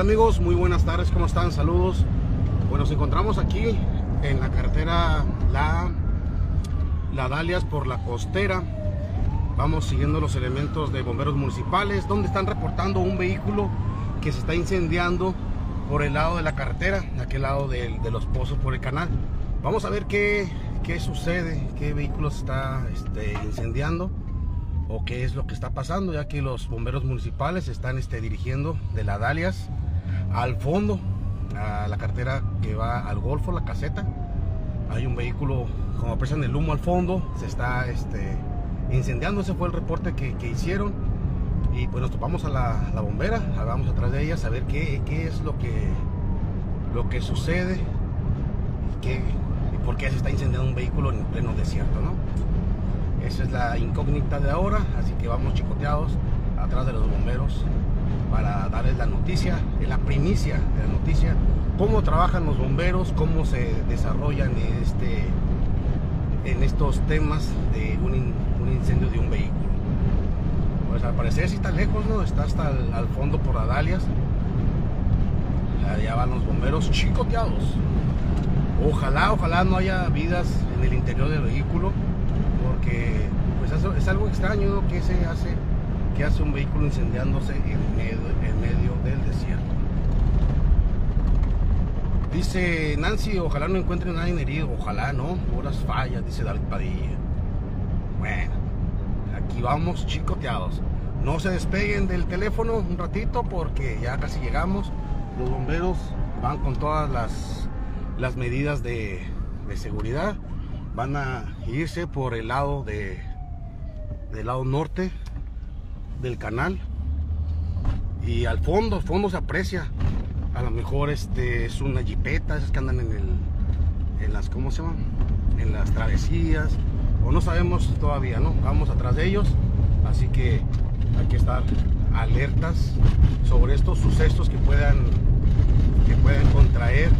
tal amigos? Muy buenas tardes, ¿cómo están? Saludos. Bueno, nos encontramos aquí en la carretera La, la Dalias por la costera. Vamos siguiendo los elementos de bomberos municipales donde están reportando un vehículo que se está incendiando por el lado de la carretera, de aquel lado de, los pozos por el canal. Vamos a ver qué, qué sucede, qué vehículo se está este, incendiando o qué es lo que está pasando, ya que los bomberos municipales están este, dirigiendo de la Dalias al fondo, a la cartera que va al Golfo, la caseta. Hay un vehículo, como aprecian el humo al fondo, se está este, incendiando, ese fue el reporte que, hicieron. Y pues nos topamos a la, bombera, vamos atrás de ella a saber qué, qué es lo que, lo que sucede y, qué, y por qué se está incendiando un vehículo en pleno desierto, ¿no? Esa es la incógnita de ahora, así que vamos chicoteados atrás de los bomberos para darles la noticia, la primicia de la noticia, cómo trabajan los bomberos, cómo se desarrollan en, este, en estos temas de un, incendio de un vehículo. Pues al parecer sí está lejos, ¿no? Está hasta al, fondo por Adalias. Allá van los bomberos chicoteados. Ojalá, ojalá no haya vidas en el interior del vehículo porque pues es algo extraño que se hace hace un vehículo incendiándose en medio, en medio del desierto. Dice Nancy ojalá no encuentre nadie herido ojalá no horas fallas dice David Padilla. Bueno aquí vamos chicoteados. No se despeguen del teléfono un ratito porque ya casi llegamos. Los bomberos van con todas las las medidas de, de seguridad. Van a irse por el lado de del lado norte del canal. Y al fondo, al fondo se aprecia. A lo mejor este es una jipeta esas que andan en el en las ¿cómo se en las travesías. O no sabemos todavía no vamos atrás de ellos. Así que hay que estar alertas sobre estos sucesos que puedan que puedan contraer.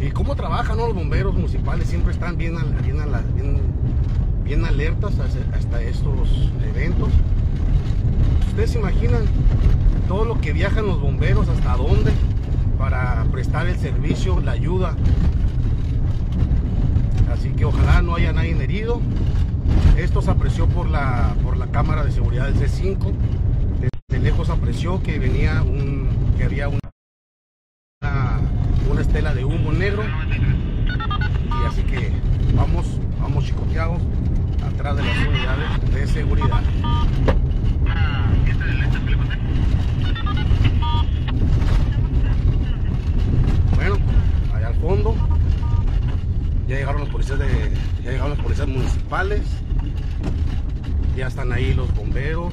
Y cómo trabajan ¿no? los bomberos municipales, siempre están bien, bien, bien alertas hasta estos eventos. Ustedes se imaginan todo lo que viajan los bomberos, hasta dónde, para prestar el servicio, la ayuda. Así que ojalá no haya nadie herido. Esto se apreció por la, por la cámara de seguridad del C5. Desde lejos apreció que venía un, que había un una estela de humo negro y así que vamos vamos chicoteados atrás de las unidades de seguridad bueno allá al fondo ya llegaron los policías de ya llegaron los policías municipales ya están ahí los bomberos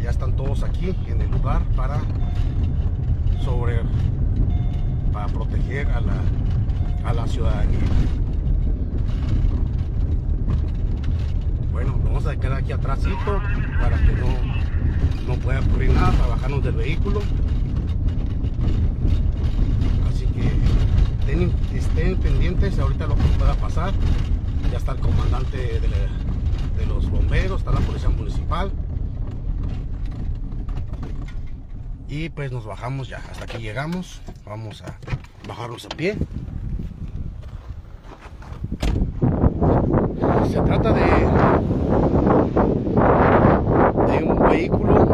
ya están todos aquí en el lugar para sobre para proteger a la, a la ciudadanía. Bueno, vamos a quedar aquí atrásito para que no, no pueda ocurrir nada, para bajarnos del vehículo. Así que estén, estén pendientes ahorita lo que pueda pasar. Ya está el comandante de, los bomberos, está la policía municipal. y pues nos bajamos ya hasta aquí llegamos vamos a bajarnos a pie. Se trata de un vehículo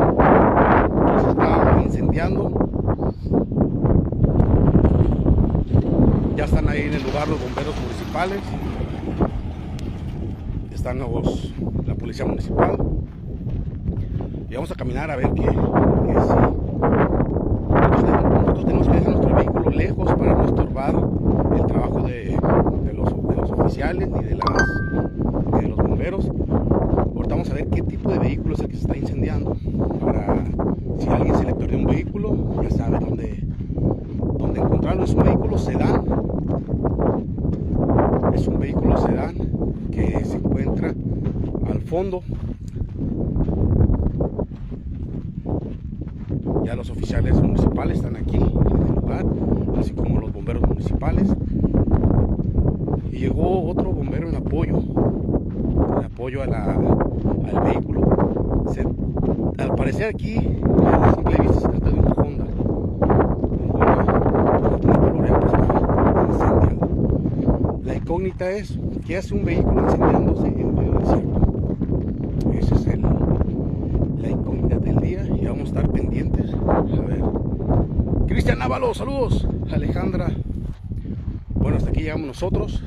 que se está incendiando. Ya están ahí en el lugar los bomberos municipales están los la policía municipal y vamos a caminar a ver qué, qué nosotros tenemos que dejar nuestro vehículo lejos para no estorbar el trabajo de, de, los, de los, oficiales ni de, las, ni de los bomberos. Ahorita vamos a ver qué tipo de vehículo es el que se está incendiando. Para si a alguien se le perdió un vehículo, ya sabe dónde, dónde encontrarlo. Es un vehículo sedán. Es un vehículo sedán que se encuentra al fondo ya los oficiales municipales están aquí en el lugar, así como los bomberos municipales. Y llegó otro bombero en apoyo, en apoyo a la, al vehículo. Se al parecer aquí, a simple vista se trata de un Honda. Un pues, La incógnita es, ¿qué hace un vehículo incendiándose en medio desierto? Esa es el, la incógnita del día y vamos a estar pendientes. A ver. Cristian Ávalo, saludos. Alejandra. Bueno, hasta aquí llegamos nosotros.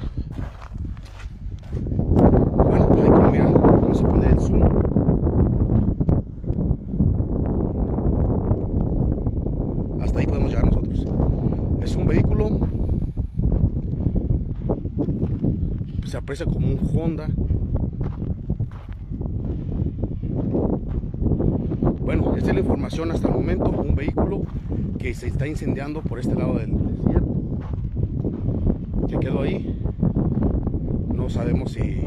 Bueno, pues vamos a poner el zoom. Hasta ahí podemos llegar nosotros. Es un vehículo, se aprecia como un Honda. Bueno, esta es la información hasta el momento. Un vehículo que se está incendiando por este lado del desierto. Que quedó ahí. No sabemos si,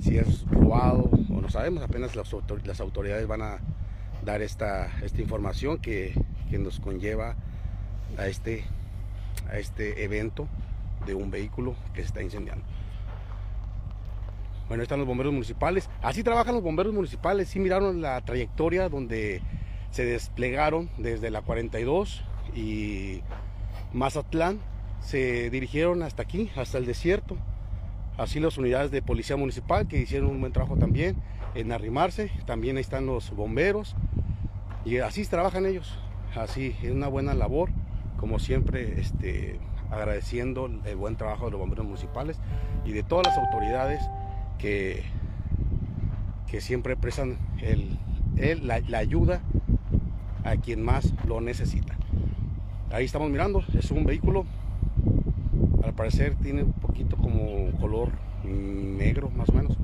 si es robado o no sabemos. Apenas las, las autoridades van a dar esta, esta información que, que nos conlleva a este, a este evento de un vehículo que se está incendiando. Bueno, ahí están los bomberos municipales. Así trabajan los bomberos municipales. Sí miraron la trayectoria donde se desplegaron desde la 42 y Mazatlán. Se dirigieron hasta aquí, hasta el desierto. Así las unidades de policía municipal que hicieron un buen trabajo también en arrimarse. También ahí están los bomberos. Y así trabajan ellos. Así es una buena labor. Como siempre, este, agradeciendo el buen trabajo de los bomberos municipales y de todas las autoridades que, que siempre prestan el, el, la, la, ayuda a quien más lo necesita. Ahí estamos mirando, es un vehículo, al parecer tiene un poquito como color negro más o menos,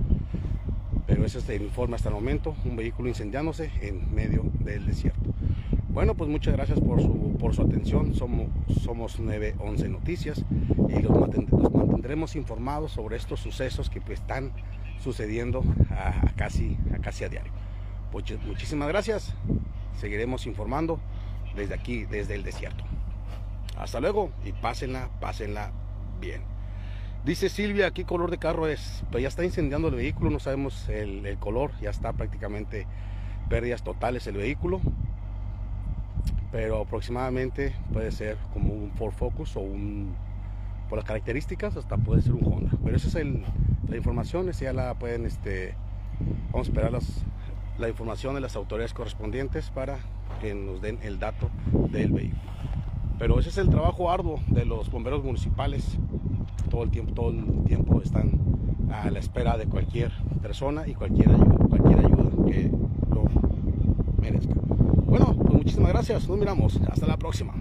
pero ese es el informe hasta el momento, un vehículo incendiándose en medio del desierto. Bueno, pues muchas gracias por su, por su atención. Somos, somos 911 Noticias y los, mantendremos informados sobre estos sucesos que pues, están sucediendo a casi, a casi a diario. Pues, muchísimas gracias. Seguiremos informando desde aquí, desde el desierto. Hasta luego y pásenla, pásenla bien. Dice Silvia, ¿qué color de carro es? Pues ya está incendiando el vehículo, no sabemos el, el color, ya está prácticamente pérdidas totales el vehículo pero aproximadamente puede ser como un Ford Focus o un, por las características, hasta puede ser un Honda. Pero esa es la información, esa ya la pueden, este, vamos a esperar la información de las autoridades correspondientes para que nos den el dato del vehículo. Pero ese es el trabajo arduo de los bomberos municipales. Todo el tiempo, todo el tiempo están a la espera de cualquier persona y cualquier ayuda que lo merezca. Bueno, pues muchísimas gracias. Nos miramos. Hasta la próxima.